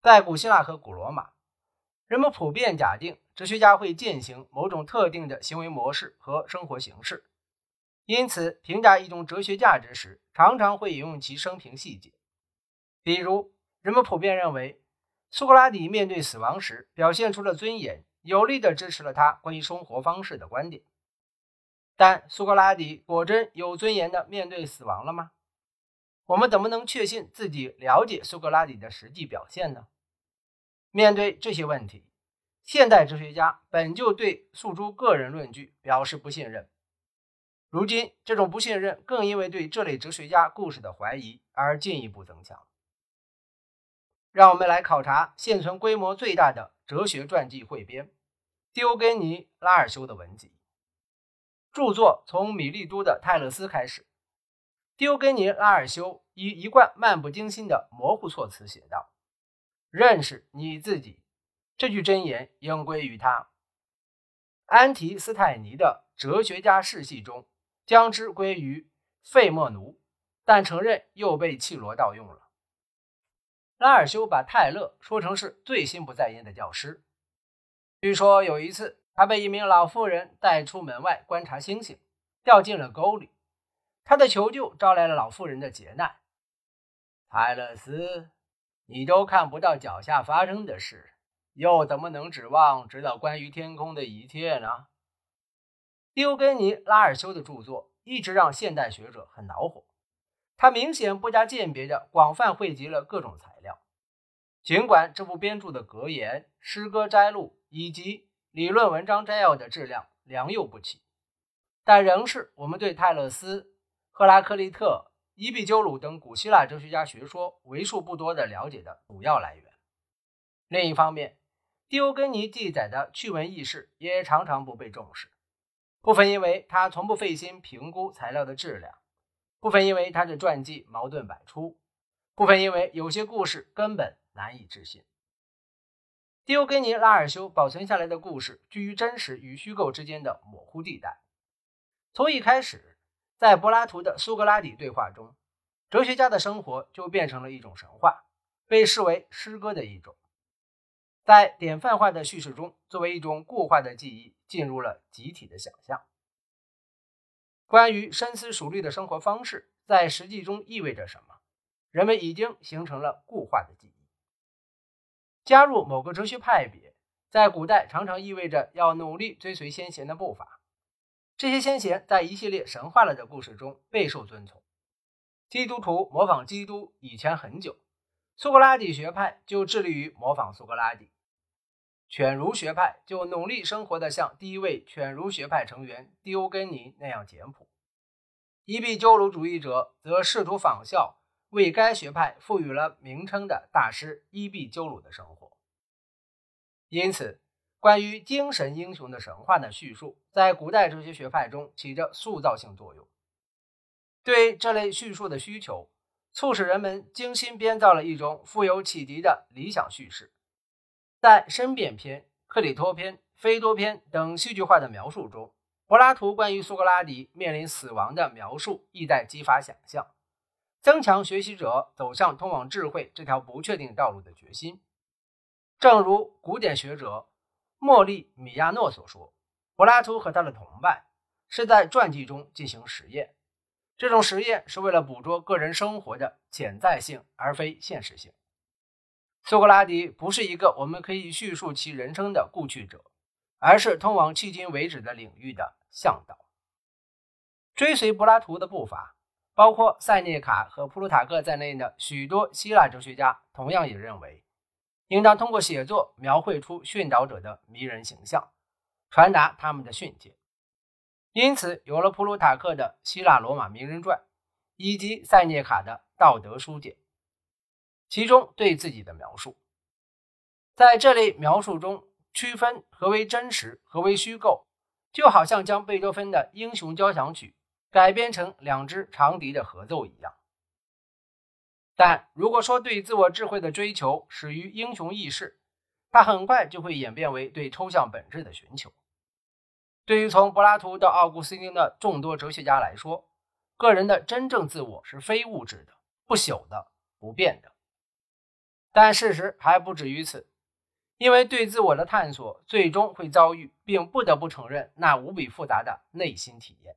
在古希腊和古罗马，人们普遍假定哲学家会践行某种特定的行为模式和生活形式，因此评价一种哲学价值时，常常会引用其生平细节。比如，人们普遍认为苏格拉底面对死亡时表现出了尊严，有力地支持了他关于生活方式的观点。但苏格拉底果真有尊严地面对死亡了吗？我们怎么能确信自己了解苏格拉底的实际表现呢？面对这些问题，现代哲学家本就对诉诸个人论据表示不信任。如今，这种不信任更因为对这类哲学家故事的怀疑而进一步增强。让我们来考察现存规模最大的哲学传记汇编——丢根尼·拉尔修的文集。著作从米利都的泰勒斯开始。丢根尼·拉尔修以一贯漫不经心的模糊措辞写道：“认识你自己，这句箴言应归于他。”安提斯泰尼的《哲学家世系》中将之归于费莫奴，但承认又被契罗盗用了。拉尔修把泰勒说成是最心不在焉的教师。据说有一次。他被一名老妇人带出门外观察星星，掉进了沟里。他的求救招来了老妇人的劫难。泰勒斯，你都看不到脚下发生的事，又怎么能指望知道关于天空的一切呢？丢根尼·拉尔修的著作一直让现代学者很恼火。他明显不加鉴别地广泛汇集了各种材料。尽管这部编著的格言、诗歌摘录以及理论文章摘要的质量良莠不齐，但仍是我们对泰勒斯、赫拉克利特、伊壁鸠鲁等古希腊哲学家学说为数不多的了解的主要来源。另一方面，狄欧根尼记载的趣闻轶事也常常不被重视，部分因为他从不费心评估材料的质量，部分因为他的传记矛盾百出，部分因为有些故事根本难以置信。狄欧根尼·拉尔修保存下来的故事居于真实与虚构之间的模糊地带。从一开始，在柏拉图的苏格拉底对话中，哲学家的生活就变成了一种神话，被视为诗歌的一种，在典范化的叙事中，作为一种固化的记忆，进入了集体的想象。关于深思熟虑的生活方式在实际中意味着什么，人们已经形成了固化的记忆。加入某个哲学派别，在古代常常意味着要努力追随先贤的步伐。这些先贤在一系列神话了的故事中备受尊崇。基督徒模仿基督以前很久，苏格拉底学派就致力于模仿苏格拉底，犬儒学派就努力生活的像第一位犬儒学派成员狄欧根尼那样简朴。伊壁鸠鲁主义者则试图仿效。为该学派赋予了名称的大师伊壁鸠鲁的生活，因此，关于精神英雄的神话的叙述，在古代哲学学派中起着塑造性作用。对这类叙述的需求，促使人们精心编造了一种富有启迪的理想叙事。在《申辩篇》《克里托篇》《菲多篇》等戏剧化的描述中，柏拉图关于苏格拉底面临死亡的描述，意在激发想象。增强学习者走向通往智慧这条不确定道路的决心。正如古典学者莫利米亚诺所说，柏拉图和他的同伴是在传记中进行实验，这种实验是为了捕捉个人生活的潜在性，而非现实性。苏格拉底不是一个我们可以叙述其人生的故去者，而是通往迄今为止的领域的向导。追随柏拉图的步伐。包括塞涅卡和普鲁塔克在内的许多希腊哲学家，同样也认为，应当通过写作描绘出训导者的迷人形象，传达他们的训诫。因此，有了普鲁塔克的《希腊罗马名人传》，以及塞涅卡的《道德书简》，其中对自己的描述。在这类描述中，区分何为真实，何为虚构，就好像将贝多芬的《英雄交响曲》。改编成两支长笛的合奏一样，但如果说对自我智慧的追求始于英雄意识，它很快就会演变为对抽象本质的寻求。对于从柏拉图到奥古斯丁的众多哲学家来说，个人的真正自我是非物质的、不朽的、不变的。但事实还不止于此，因为对自我的探索最终会遭遇，并不得不承认那无比复杂的内心体验。